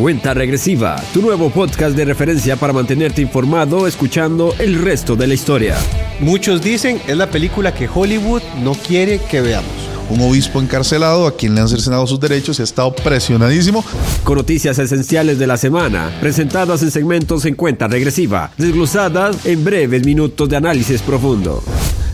Cuenta Regresiva, tu nuevo podcast de referencia para mantenerte informado escuchando el resto de la historia. Muchos dicen es la película que Hollywood no quiere que veamos. Un obispo encarcelado a quien le han cercenado sus derechos y ha estado presionadísimo. Con noticias esenciales de la semana, presentadas en segmentos en cuenta regresiva, desglosadas en breves minutos de análisis profundo.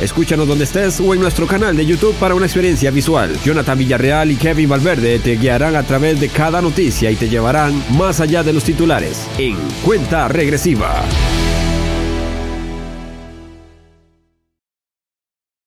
Escúchanos donde estés o en nuestro canal de YouTube para una experiencia visual. Jonathan Villarreal y Kevin Valverde te guiarán a través de cada noticia y te llevarán más allá de los titulares en Cuenta Regresiva.